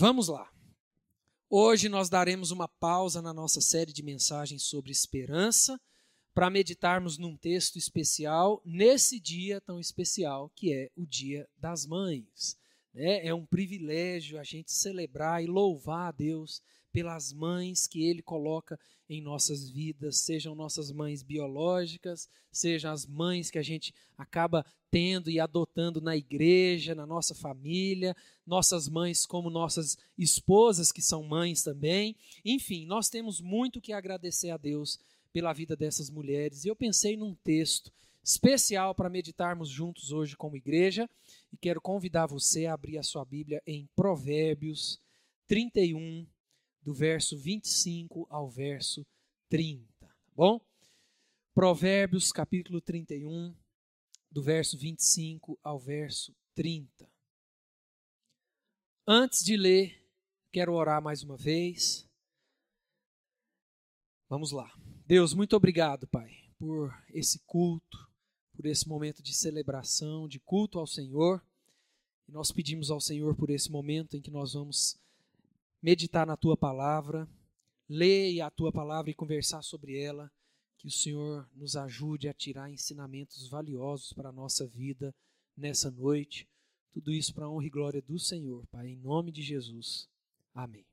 Vamos lá. Hoje nós daremos uma pausa na nossa série de mensagens sobre esperança para meditarmos num texto especial nesse dia tão especial que é o Dia das Mães. Né? É um privilégio a gente celebrar e louvar a Deus pelas mães que Ele coloca em nossas vidas, sejam nossas mães biológicas, sejam as mães que a gente acaba tendo e adotando na igreja, na nossa família, nossas mães como nossas esposas que são mães também. Enfim, nós temos muito que agradecer a Deus pela vida dessas mulheres. E eu pensei num texto especial para meditarmos juntos hoje como igreja e quero convidar você a abrir a sua Bíblia em Provérbios 31, do verso 25 ao verso 30, tá bom? Provérbios capítulo 31, do verso 25 ao verso 30. Antes de ler, quero orar mais uma vez. Vamos lá. Deus, muito obrigado, Pai, por esse culto, por esse momento de celebração, de culto ao Senhor. E nós pedimos ao Senhor por esse momento em que nós vamos meditar na tua palavra, ler a tua palavra e conversar sobre ela que o Senhor nos ajude a tirar ensinamentos valiosos para a nossa vida nessa noite. Tudo isso para a honra e glória do Senhor, Pai, em nome de Jesus. Amém.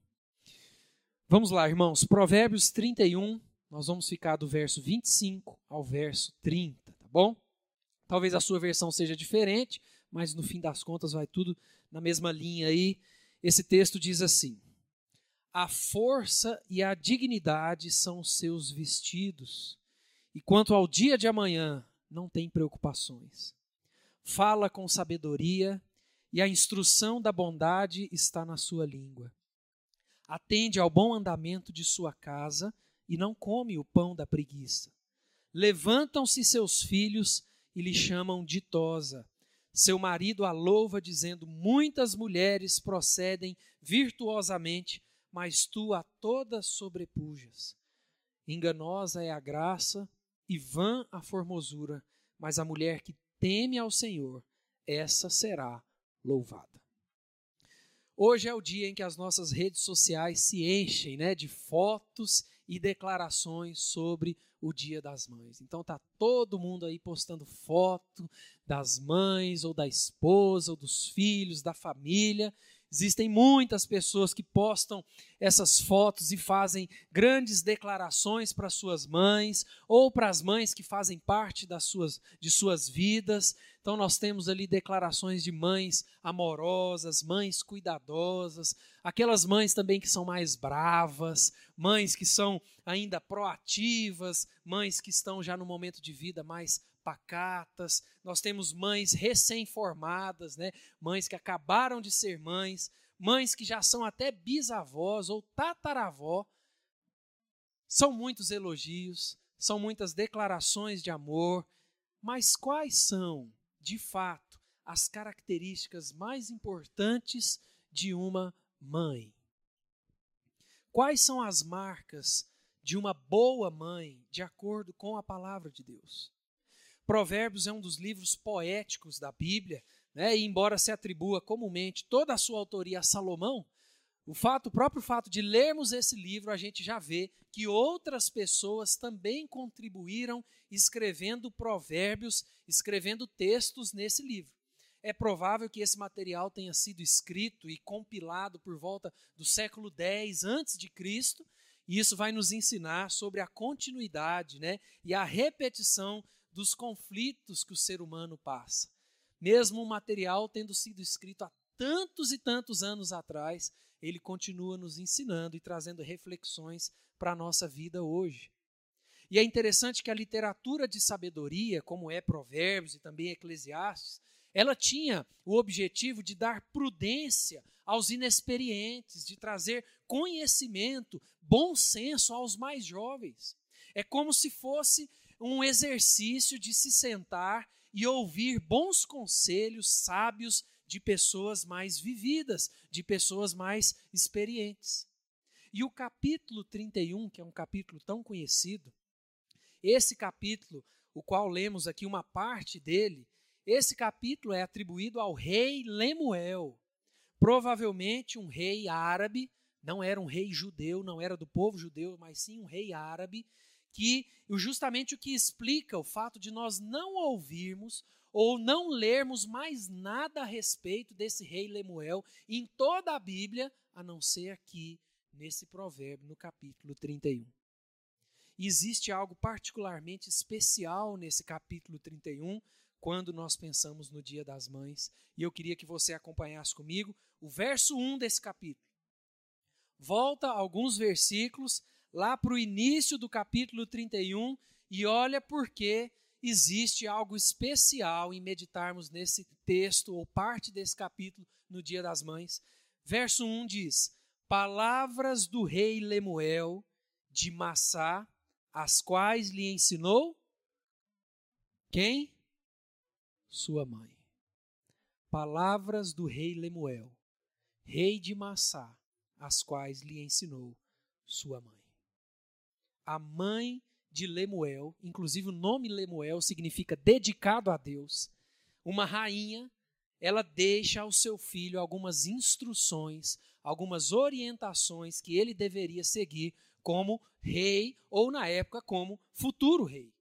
Vamos lá, irmãos. Provérbios 31, nós vamos ficar do verso 25 ao verso 30, tá bom? Talvez a sua versão seja diferente, mas no fim das contas vai tudo na mesma linha aí. Esse texto diz assim: a força e a dignidade são seus vestidos, e quanto ao dia de amanhã, não tem preocupações. Fala com sabedoria, e a instrução da bondade está na sua língua. Atende ao bom andamento de sua casa, e não come o pão da preguiça. Levantam-se seus filhos e lhe chamam ditosa. Seu marido a louva, dizendo: Muitas mulheres procedem virtuosamente mas tu a todas sobrepujas. Enganosa é a graça e vã a formosura, mas a mulher que teme ao Senhor, essa será louvada. Hoje é o dia em que as nossas redes sociais se enchem né, de fotos e declarações sobre o Dia das Mães. Então tá todo mundo aí postando foto das mães ou da esposa ou dos filhos, da família, Existem muitas pessoas que postam essas fotos e fazem grandes declarações para suas mães ou para as mães que fazem parte das suas, de suas vidas. Então nós temos ali declarações de mães amorosas, mães cuidadosas, aquelas mães também que são mais bravas, mães que são ainda proativas, mães que estão já no momento de vida mais pacatas, nós temos mães recém-formadas, né? mães que acabaram de ser mães, mães que já são até bisavós ou tataravó. São muitos elogios, são muitas declarações de amor, mas quais são, de fato, as características mais importantes de uma mãe? Quais são as marcas de uma boa mãe, de acordo com a palavra de Deus? Provérbios é um dos livros poéticos da Bíblia, né? e embora se atribua comumente toda a sua autoria a Salomão, o fato, o próprio fato de lermos esse livro, a gente já vê que outras pessoas também contribuíram escrevendo provérbios, escrevendo textos nesse livro. É provável que esse material tenha sido escrito e compilado por volta do século X antes de Cristo, e isso vai nos ensinar sobre a continuidade, né, e a repetição dos conflitos que o ser humano passa. Mesmo o material tendo sido escrito há tantos e tantos anos atrás, ele continua nos ensinando e trazendo reflexões para a nossa vida hoje. E é interessante que a literatura de sabedoria, como é Provérbios e também Eclesiastes, ela tinha o objetivo de dar prudência aos inexperientes, de trazer conhecimento, bom senso aos mais jovens. É como se fosse um exercício de se sentar e ouvir bons conselhos sábios de pessoas mais vividas, de pessoas mais experientes. E o capítulo 31, que é um capítulo tão conhecido, esse capítulo, o qual lemos aqui uma parte dele, esse capítulo é atribuído ao rei Lemuel. provavelmente um rei árabe, não era um rei judeu, não era do povo judeu, mas sim um rei árabe, que justamente o que explica o fato de nós não ouvirmos ou não lermos mais nada a respeito desse rei Lemuel em toda a Bíblia, a não ser aqui nesse provérbio, no capítulo 31. E existe algo particularmente especial nesse capítulo 31, quando nós pensamos no Dia das Mães, e eu queria que você acompanhasse comigo o verso 1 desse capítulo. Volta alguns versículos lá para o início do capítulo 31 e olha porque existe algo especial em meditarmos nesse texto ou parte desse capítulo no Dia das Mães. Verso 1 diz: Palavras do rei Lemuel de Massá, as quais lhe ensinou quem? Sua mãe. Palavras do rei Lemuel, rei de Massá, as quais lhe ensinou sua mãe. A mãe de Lemuel, inclusive o nome Lemuel significa dedicado a Deus, uma rainha, ela deixa ao seu filho algumas instruções, algumas orientações que ele deveria seguir como rei ou, na época, como futuro rei.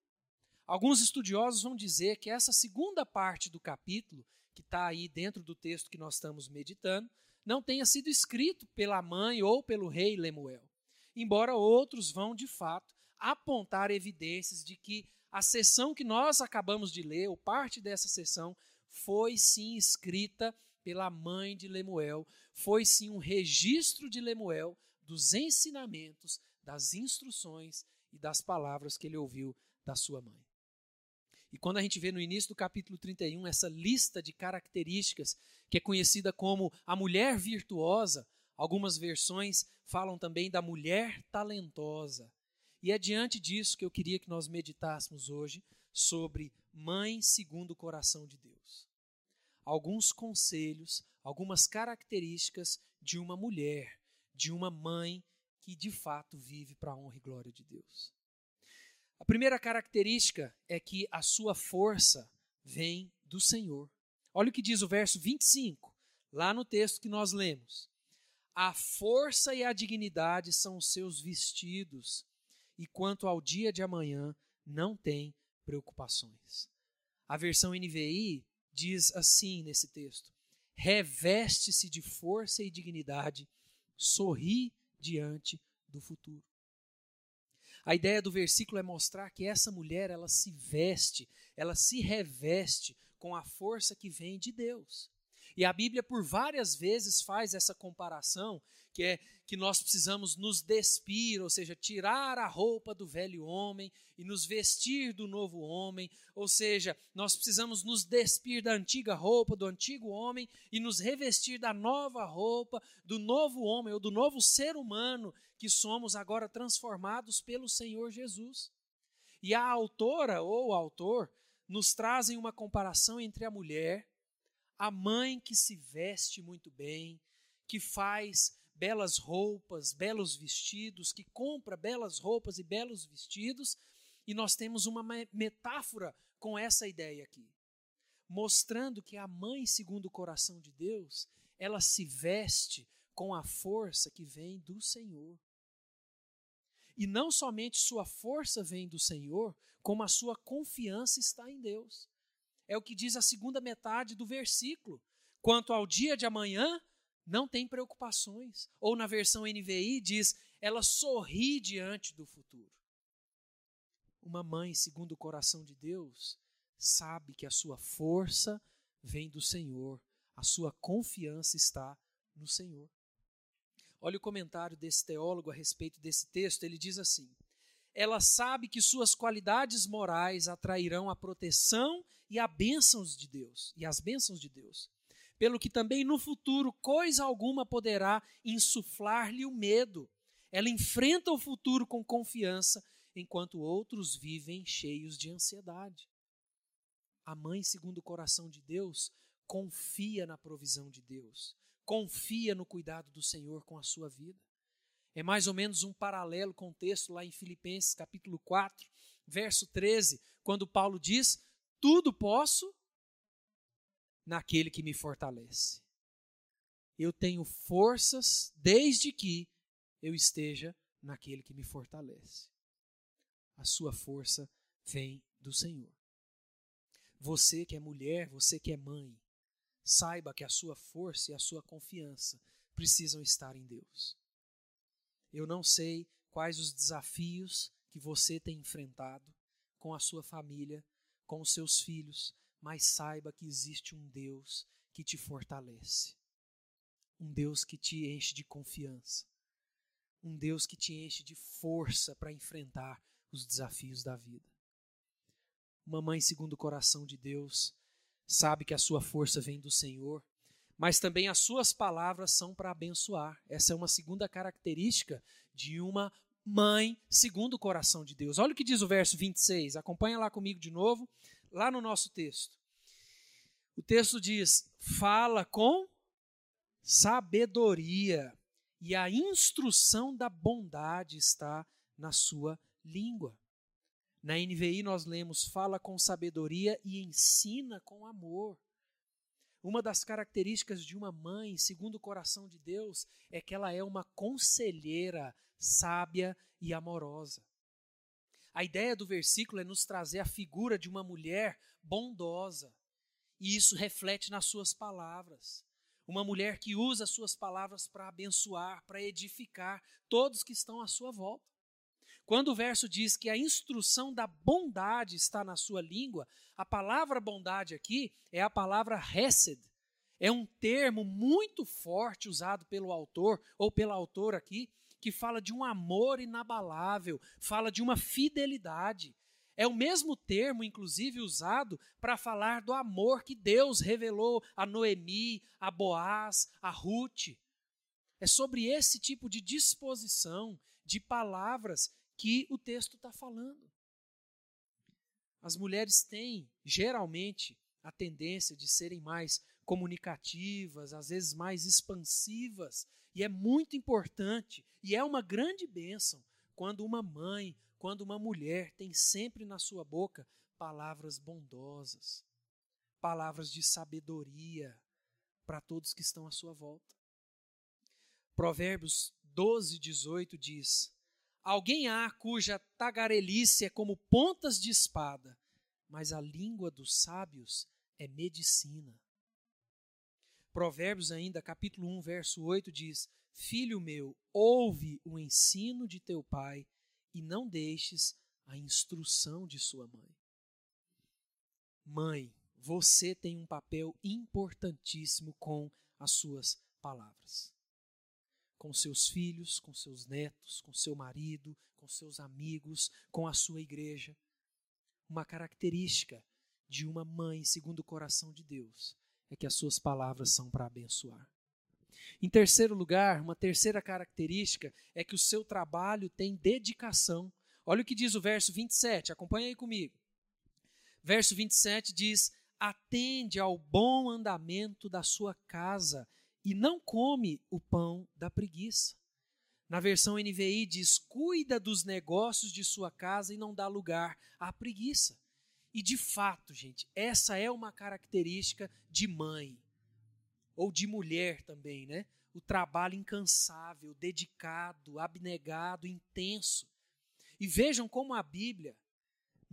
Alguns estudiosos vão dizer que essa segunda parte do capítulo, que está aí dentro do texto que nós estamos meditando, não tenha sido escrito pela mãe ou pelo rei Lemuel. Embora outros vão, de fato, apontar evidências de que a sessão que nós acabamos de ler, ou parte dessa sessão, foi sim escrita pela mãe de Lemuel, foi sim um registro de Lemuel dos ensinamentos das instruções e das palavras que ele ouviu da sua mãe. E quando a gente vê no início do capítulo 31 essa lista de características que é conhecida como a mulher virtuosa, algumas versões falam também da mulher talentosa. E é diante disso que eu queria que nós meditássemos hoje sobre mãe segundo o coração de Deus. Alguns conselhos, algumas características de uma mulher, de uma mãe que de fato vive para a honra e glória de Deus. A primeira característica é que a sua força vem do Senhor. Olha o que diz o verso 25, lá no texto que nós lemos. A força e a dignidade são os seus vestidos, e quanto ao dia de amanhã, não tem preocupações. A versão NVI diz assim nesse texto: reveste-se de força e dignidade, sorri diante do futuro. A ideia do versículo é mostrar que essa mulher, ela se veste, ela se reveste com a força que vem de Deus. E a Bíblia por várias vezes faz essa comparação que é que nós precisamos nos despir, ou seja, tirar a roupa do velho homem e nos vestir do novo homem, ou seja, nós precisamos nos despir da antiga roupa, do antigo homem e nos revestir da nova roupa, do novo homem ou do novo ser humano que somos agora transformados pelo Senhor Jesus. E a autora ou o autor nos trazem uma comparação entre a mulher, a mãe que se veste muito bem, que faz belas roupas, belos vestidos, que compra belas roupas e belos vestidos, e nós temos uma metáfora com essa ideia aqui, mostrando que a mãe, segundo o coração de Deus, ela se veste com a força que vem do Senhor. E não somente sua força vem do Senhor, como a sua confiança está em Deus. É o que diz a segunda metade do versículo. Quanto ao dia de amanhã, não tem preocupações. Ou na versão NVI diz, ela sorri diante do futuro. Uma mãe, segundo o coração de Deus, sabe que a sua força vem do Senhor, a sua confiança está no Senhor. Olha o comentário desse teólogo a respeito desse texto, ele diz assim: Ela sabe que suas qualidades morais atrairão a proteção e a bênçãos de Deus, e as bênçãos de Deus pelo que também no futuro coisa alguma poderá insuflar-lhe o medo. Ela enfrenta o futuro com confiança, enquanto outros vivem cheios de ansiedade. A mãe, segundo o coração de Deus, confia na provisão de Deus, confia no cuidado do Senhor com a sua vida. É mais ou menos um paralelo com o texto lá em Filipenses capítulo 4, verso 13, quando Paulo diz: Tudo posso naquele que me fortalece. eu tenho forças desde que eu esteja naquele que me fortalece. A sua força vem do Senhor. Você que é mulher, você que é mãe, saiba que a sua força e a sua confiança precisam estar em Deus. Eu não sei quais os desafios que você tem enfrentado com a sua família, com os seus filhos, mas saiba que existe um Deus que te fortalece. Um Deus que te enche de confiança. Um Deus que te enche de força para enfrentar os desafios da vida. Uma mãe segundo o coração de Deus sabe que a sua força vem do Senhor, mas também as suas palavras são para abençoar. Essa é uma segunda característica de uma mãe segundo o coração de Deus. Olha o que diz o verso 26, acompanha lá comigo de novo, lá no nosso texto. O texto diz: fala com sabedoria, e a instrução da bondade está na sua língua. Na NVI nós lemos: fala com sabedoria e ensina com amor. Uma das características de uma mãe, segundo o coração de Deus, é que ela é uma conselheira sábia e amorosa. A ideia do versículo é nos trazer a figura de uma mulher bondosa, e isso reflete nas suas palavras. Uma mulher que usa as suas palavras para abençoar, para edificar todos que estão à sua volta. Quando o verso diz que a instrução da bondade está na sua língua, a palavra bondade aqui é a palavra hesed. É um termo muito forte usado pelo autor, ou pela autora aqui, que fala de um amor inabalável, fala de uma fidelidade. É o mesmo termo, inclusive, usado para falar do amor que Deus revelou a Noemi, a Boaz, a Ruth. É sobre esse tipo de disposição, de palavras, que o texto está falando. As mulheres têm, geralmente, a tendência de serem mais comunicativas, às vezes mais expansivas, e é muito importante e é uma grande bênção quando uma mãe, quando uma mulher tem sempre na sua boca palavras bondosas, palavras de sabedoria para todos que estão à sua volta. Provérbios 12, 18 diz: Alguém há cuja tagarelice é como pontas de espada, mas a língua dos sábios é medicina. Provérbios ainda, capítulo 1, verso 8 diz: Filho meu, ouve o ensino de teu pai e não deixes a instrução de sua mãe. Mãe, você tem um papel importantíssimo com as suas palavras com seus filhos, com seus netos, com seu marido, com seus amigos, com a sua igreja. Uma característica de uma mãe segundo o coração de Deus é que as suas palavras são para abençoar. Em terceiro lugar, uma terceira característica é que o seu trabalho tem dedicação. Olha o que diz o verso 27, acompanha aí comigo. Verso 27 diz: Atende ao bom andamento da sua casa e não come o pão da preguiça. Na versão NVI diz: cuida dos negócios de sua casa e não dá lugar à preguiça. E de fato, gente, essa é uma característica de mãe ou de mulher também, né? O trabalho incansável, dedicado, abnegado, intenso. E vejam como a Bíblia,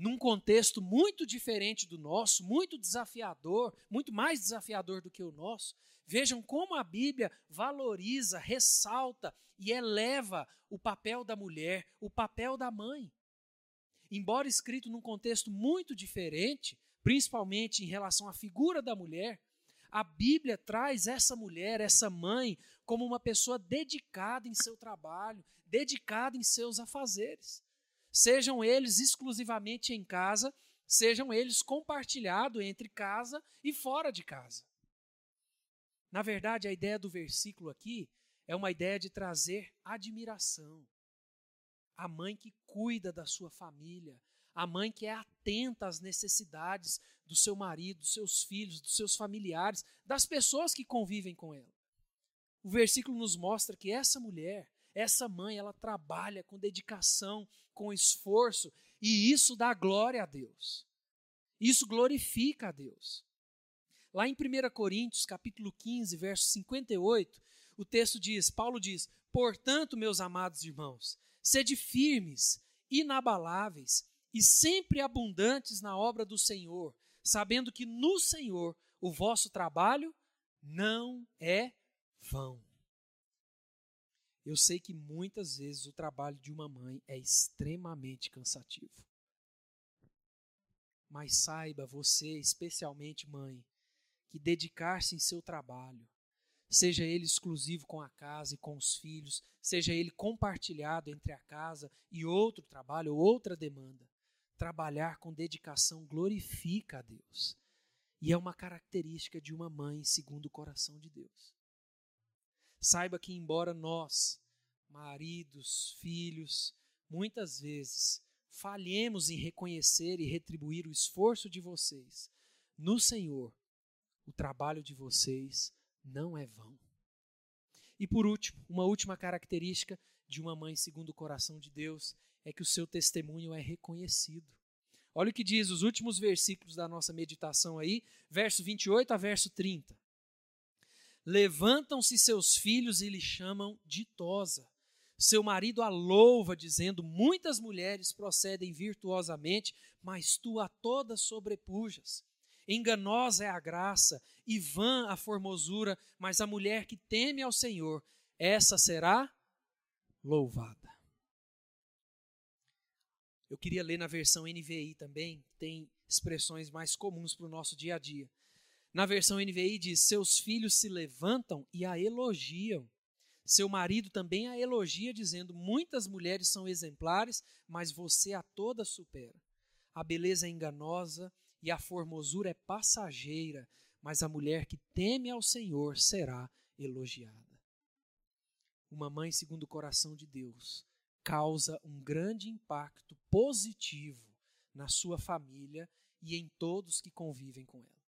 num contexto muito diferente do nosso, muito desafiador, muito mais desafiador do que o nosso, Vejam como a Bíblia valoriza, ressalta e eleva o papel da mulher, o papel da mãe. Embora escrito num contexto muito diferente, principalmente em relação à figura da mulher, a Bíblia traz essa mulher, essa mãe, como uma pessoa dedicada em seu trabalho, dedicada em seus afazeres. Sejam eles exclusivamente em casa, sejam eles compartilhados entre casa e fora de casa. Na verdade, a ideia do versículo aqui é uma ideia de trazer admiração. A mãe que cuida da sua família, a mãe que é atenta às necessidades do seu marido, dos seus filhos, dos seus familiares, das pessoas que convivem com ela. O versículo nos mostra que essa mulher, essa mãe, ela trabalha com dedicação, com esforço, e isso dá glória a Deus. Isso glorifica a Deus. Lá em 1 Coríntios, capítulo 15, verso 58, o texto diz, Paulo diz: "Portanto, meus amados irmãos, sede firmes, inabaláveis e sempre abundantes na obra do Senhor, sabendo que no Senhor o vosso trabalho não é vão." Eu sei que muitas vezes o trabalho de uma mãe é extremamente cansativo. Mas saiba você, especialmente mãe, que dedicar-se em seu trabalho, seja ele exclusivo com a casa e com os filhos, seja ele compartilhado entre a casa e outro trabalho ou outra demanda, trabalhar com dedicação glorifica a Deus. E é uma característica de uma mãe segundo o coração de Deus. Saiba que, embora nós, maridos, filhos, muitas vezes falhemos em reconhecer e retribuir o esforço de vocês, no Senhor, o trabalho de vocês não é vão. E por último, uma última característica de uma mãe segundo o coração de Deus é que o seu testemunho é reconhecido. Olha o que diz os últimos versículos da nossa meditação aí, verso 28 a verso 30. Levantam-se seus filhos e lhe chamam ditosa. Seu marido a louva, dizendo: Muitas mulheres procedem virtuosamente, mas tu a todas sobrepujas. Enganosa é a graça e vã a formosura, mas a mulher que teme ao Senhor, essa será louvada. Eu queria ler na versão NVI também, tem expressões mais comuns para o nosso dia a dia. Na versão NVI diz: Seus filhos se levantam e a elogiam. Seu marido também a elogia, dizendo: Muitas mulheres são exemplares, mas você a todas supera. A beleza é enganosa e a formosura é passageira, mas a mulher que teme ao Senhor será elogiada. Uma mãe segundo o coração de Deus causa um grande impacto positivo na sua família e em todos que convivem com ela.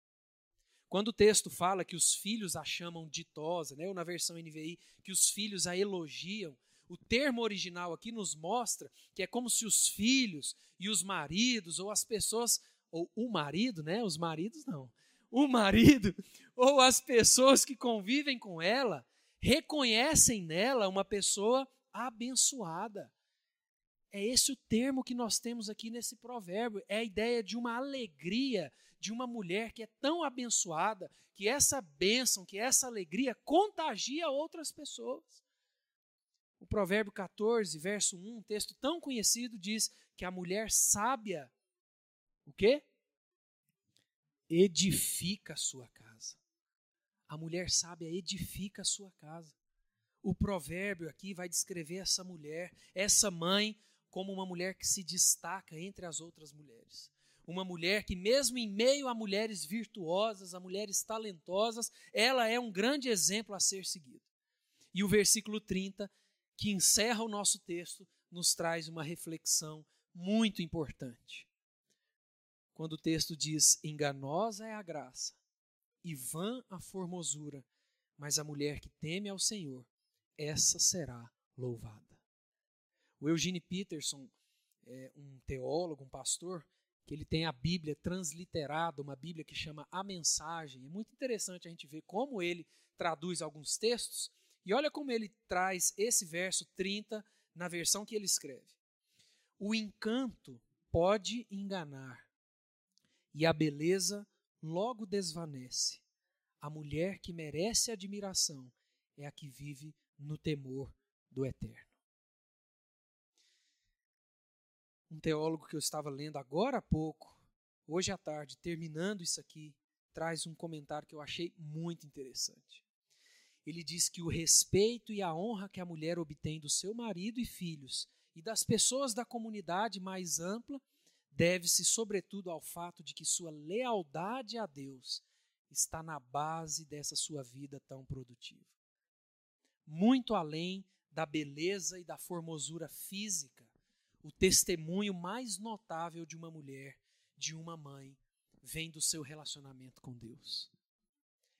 Quando o texto fala que os filhos a chamam ditosa, né, ou na versão NVI, que os filhos a elogiam, o termo original aqui nos mostra que é como se os filhos e os maridos, ou as pessoas, ou o marido, né? Os maridos não. O marido, ou as pessoas que convivem com ela, reconhecem nela uma pessoa abençoada. É esse o termo que nós temos aqui nesse provérbio. É a ideia de uma alegria de uma mulher que é tão abençoada, que essa bênção, que essa alegria contagia outras pessoas. O provérbio 14, verso 1, um texto tão conhecido, diz que a mulher sábia, o quê? Edifica a sua casa. A mulher sábia edifica a sua casa. O provérbio aqui vai descrever essa mulher, essa mãe, como uma mulher que se destaca entre as outras mulheres. Uma mulher que, mesmo em meio a mulheres virtuosas, a mulheres talentosas, ela é um grande exemplo a ser seguido. E o versículo 30, que encerra o nosso texto, nos traz uma reflexão muito importante. Quando o texto diz: Enganosa é a graça e vã a formosura, mas a mulher que teme ao Senhor, essa será louvada. O Eugene Peterson, é um teólogo, um pastor, que ele tem a Bíblia transliterada, uma Bíblia que chama A Mensagem. É muito interessante a gente ver como ele traduz alguns textos. E olha como ele traz esse verso 30 na versão que ele escreve. O encanto pode enganar, e a beleza logo desvanece. A mulher que merece admiração é a que vive no temor do eterno. Um teólogo que eu estava lendo agora há pouco, hoje à tarde, terminando isso aqui, traz um comentário que eu achei muito interessante. Ele diz que o respeito e a honra que a mulher obtém do seu marido e filhos e das pessoas da comunidade mais ampla deve-se, sobretudo, ao fato de que sua lealdade a Deus está na base dessa sua vida tão produtiva. Muito além da beleza e da formosura física, o testemunho mais notável de uma mulher, de uma mãe, vem do seu relacionamento com Deus.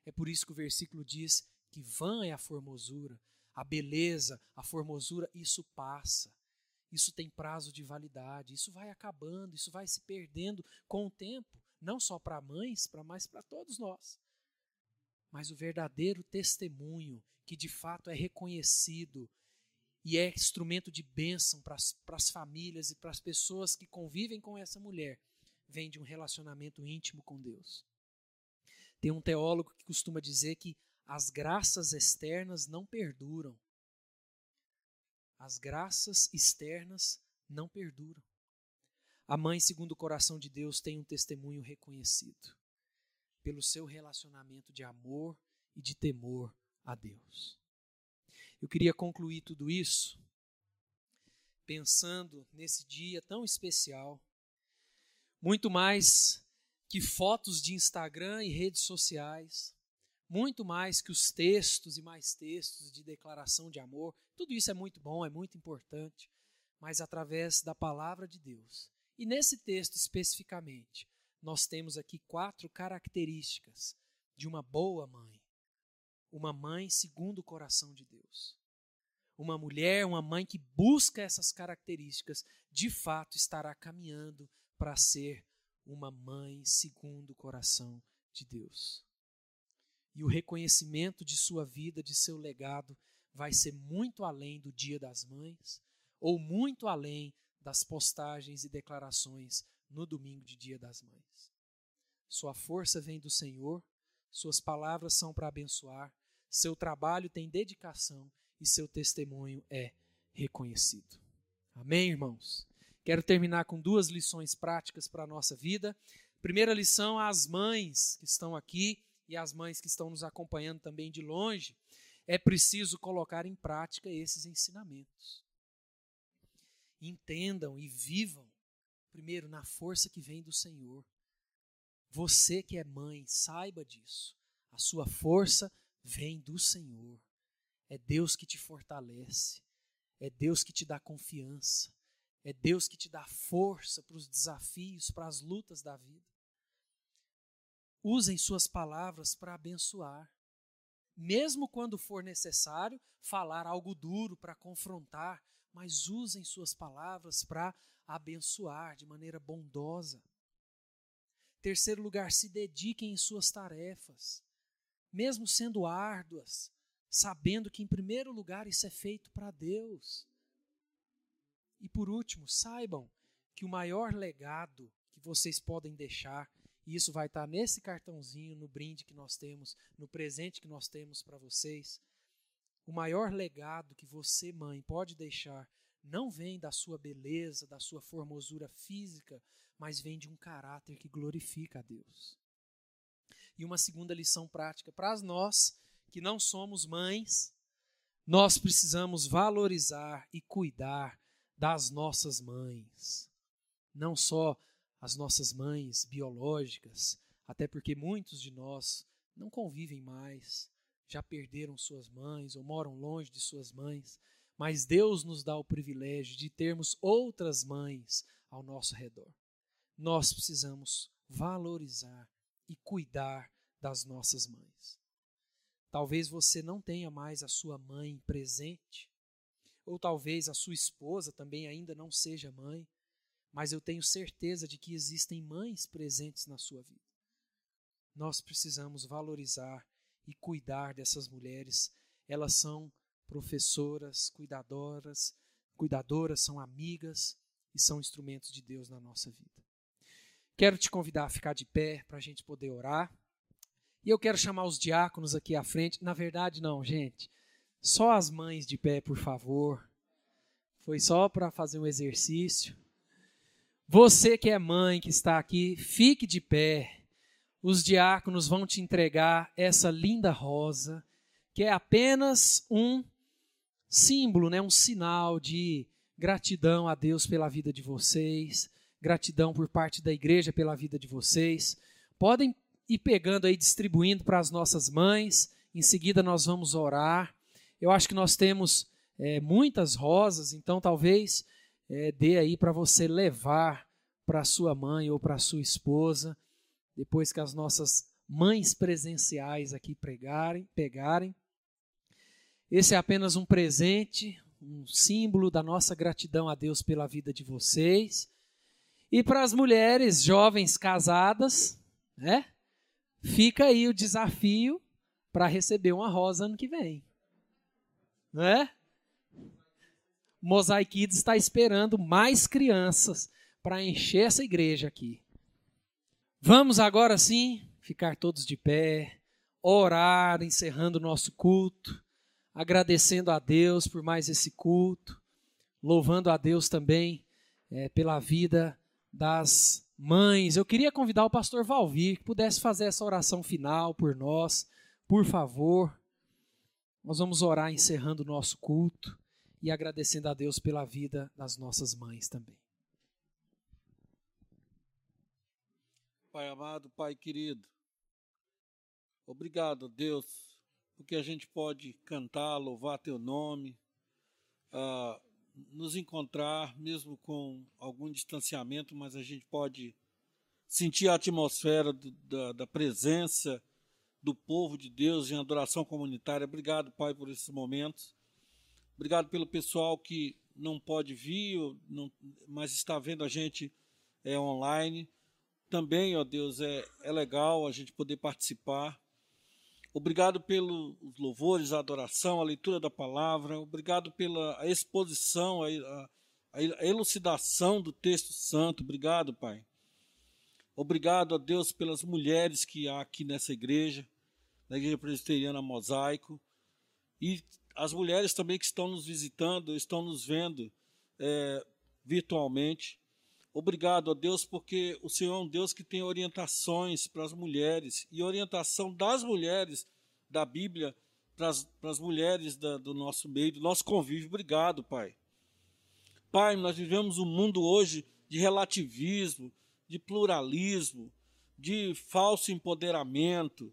É por isso que o versículo diz que vã é a formosura, a beleza, a formosura, isso passa. Isso tem prazo de validade, isso vai acabando, isso vai se perdendo com o tempo, não só para mães, para mais para todos nós. mas o verdadeiro testemunho, que de fato é reconhecido e é instrumento de bênção para as famílias e para as pessoas que convivem com essa mulher, vem de um relacionamento íntimo com Deus. Tem um teólogo que costuma dizer que as graças externas não perduram. As graças externas não perduram. A mãe, segundo o coração de Deus, tem um testemunho reconhecido pelo seu relacionamento de amor e de temor a Deus. Eu queria concluir tudo isso pensando nesse dia tão especial, muito mais que fotos de Instagram e redes sociais, muito mais que os textos e mais textos de declaração de amor. Tudo isso é muito bom, é muito importante, mas através da palavra de Deus. E nesse texto especificamente, nós temos aqui quatro características de uma boa mãe uma mãe segundo o coração de Deus. Uma mulher, uma mãe que busca essas características, de fato estará caminhando para ser uma mãe segundo o coração de Deus. E o reconhecimento de sua vida, de seu legado, vai ser muito além do Dia das Mães, ou muito além das postagens e declarações no domingo de Dia das Mães. Sua força vem do Senhor, suas palavras são para abençoar, seu trabalho tem dedicação e seu testemunho é reconhecido. Amém, irmãos? Quero terminar com duas lições práticas para a nossa vida. Primeira lição às mães que estão aqui e às mães que estão nos acompanhando também de longe. É preciso colocar em prática esses ensinamentos. Entendam e vivam, primeiro, na força que vem do Senhor. Você que é mãe, saiba disso. A sua força vem do Senhor. É Deus que te fortalece. É Deus que te dá confiança. É Deus que te dá força para os desafios, para as lutas da vida. Usem suas palavras para abençoar. Mesmo quando for necessário falar algo duro para confrontar, mas usem suas palavras para abençoar de maneira bondosa. Terceiro lugar, se dediquem em suas tarefas mesmo sendo árduas, sabendo que, em primeiro lugar, isso é feito para Deus. E por último, saibam que o maior legado que vocês podem deixar, e isso vai estar nesse cartãozinho, no brinde que nós temos, no presente que nós temos para vocês, o maior legado que você, mãe, pode deixar não vem da sua beleza, da sua formosura física, mas vem de um caráter que glorifica a Deus. E uma segunda lição prática para nós que não somos mães, nós precisamos valorizar e cuidar das nossas mães. Não só as nossas mães biológicas, até porque muitos de nós não convivem mais, já perderam suas mães ou moram longe de suas mães, mas Deus nos dá o privilégio de termos outras mães ao nosso redor. Nós precisamos valorizar e cuidar das nossas mães. Talvez você não tenha mais a sua mãe presente, ou talvez a sua esposa também ainda não seja mãe, mas eu tenho certeza de que existem mães presentes na sua vida. Nós precisamos valorizar e cuidar dessas mulheres. Elas são professoras, cuidadoras, cuidadoras, são amigas e são instrumentos de Deus na nossa vida. Quero te convidar a ficar de pé para a gente poder orar. E eu quero chamar os diáconos aqui à frente. Na verdade, não, gente. Só as mães de pé, por favor. Foi só para fazer um exercício. Você que é mãe, que está aqui, fique de pé. Os diáconos vão te entregar essa linda rosa, que é apenas um símbolo, né, um sinal de gratidão a Deus pela vida de vocês gratidão por parte da igreja pela vida de vocês. Podem ir pegando aí, distribuindo para as nossas mães. Em seguida, nós vamos orar. Eu acho que nós temos é, muitas rosas, então talvez é, dê aí para você levar para sua mãe ou para sua esposa, depois que as nossas mães presenciais aqui pregarem, pegarem. Esse é apenas um presente, um símbolo da nossa gratidão a Deus pela vida de vocês. E para as mulheres jovens casadas, né? Fica aí o desafio para receber uma rosa ano que vem. Não é? Mosaic Kids está esperando mais crianças para encher essa igreja aqui. Vamos agora sim ficar todos de pé, orar, encerrando o nosso culto, agradecendo a Deus por mais esse culto, louvando a Deus também é, pela vida das mães. Eu queria convidar o pastor Valvir que pudesse fazer essa oração final por nós, por favor. Nós vamos orar encerrando o nosso culto e agradecendo a Deus pela vida das nossas mães também. Pai amado, Pai querido, obrigado, Deus, porque a gente pode cantar, louvar Teu nome, uh, nos encontrar, mesmo com algum distanciamento, mas a gente pode sentir a atmosfera do, da, da presença do povo de Deus em adoração comunitária. Obrigado, Pai, por esses momentos. Obrigado pelo pessoal que não pode vir, não, mas está vendo a gente é, online. Também, ó Deus, é, é legal a gente poder participar. Obrigado pelos louvores, a adoração, a leitura da palavra. Obrigado pela exposição, a, a, elucidação do texto santo. Obrigado, Pai. Obrigado a Deus pelas mulheres que há aqui nessa igreja, na Igreja Presbiteriana Mosaico. E as mulheres também que estão nos visitando, estão nos vendo é, virtualmente. Obrigado a Deus, porque o Senhor é um Deus que tem orientações para as mulheres e orientação das mulheres da Bíblia para as, para as mulheres da, do nosso meio, do nosso convívio. Obrigado, Pai. Pai, nós vivemos um mundo hoje de relativismo, de pluralismo, de falso empoderamento,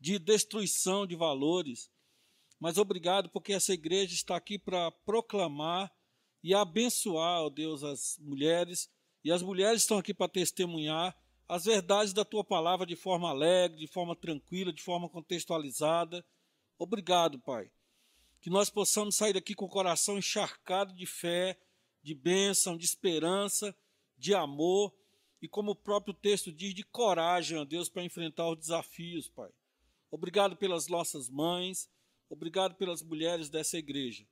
de destruição de valores. Mas obrigado porque essa igreja está aqui para proclamar e abençoar, ó Deus, as mulheres. E as mulheres estão aqui para testemunhar as verdades da tua palavra de forma alegre, de forma tranquila, de forma contextualizada. Obrigado, Pai. Que nós possamos sair daqui com o coração encharcado de fé, de bênção, de esperança, de amor e, como o próprio texto diz, de coragem, ó Deus, para enfrentar os desafios, Pai. Obrigado pelas nossas mães, Obrigado pelas mulheres dessa igreja.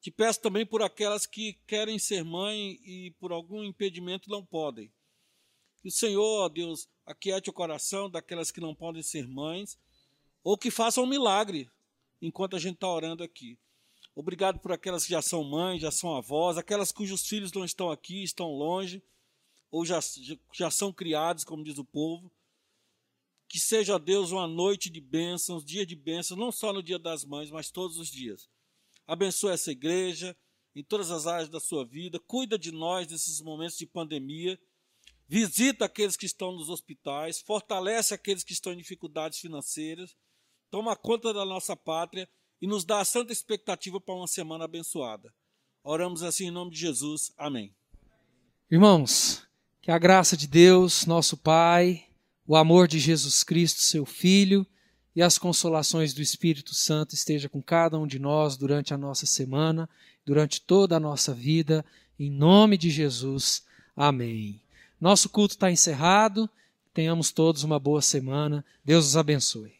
Te peço também por aquelas que querem ser mãe e por algum impedimento não podem. Que o Senhor, Deus, aquiete o coração daquelas que não podem ser mães, ou que façam um milagre enquanto a gente está orando aqui. Obrigado por aquelas que já são mães, já são avós, aquelas cujos filhos não estão aqui, estão longe, ou já, já são criados, como diz o povo. Que seja, Deus, uma noite de bênçãos, dia de bênçãos, não só no dia das mães, mas todos os dias. Abençoe essa igreja em todas as áreas da sua vida, cuida de nós nesses momentos de pandemia, visita aqueles que estão nos hospitais, fortalece aqueles que estão em dificuldades financeiras, toma conta da nossa pátria e nos dá a santa expectativa para uma semana abençoada. Oramos assim em nome de Jesus. Amém. Irmãos, que a graça de Deus, nosso Pai, o amor de Jesus Cristo, seu Filho, e as consolações do Espírito Santo esteja com cada um de nós durante a nossa semana, durante toda a nossa vida, em nome de Jesus. Amém. Nosso culto está encerrado. Tenhamos todos uma boa semana. Deus os abençoe.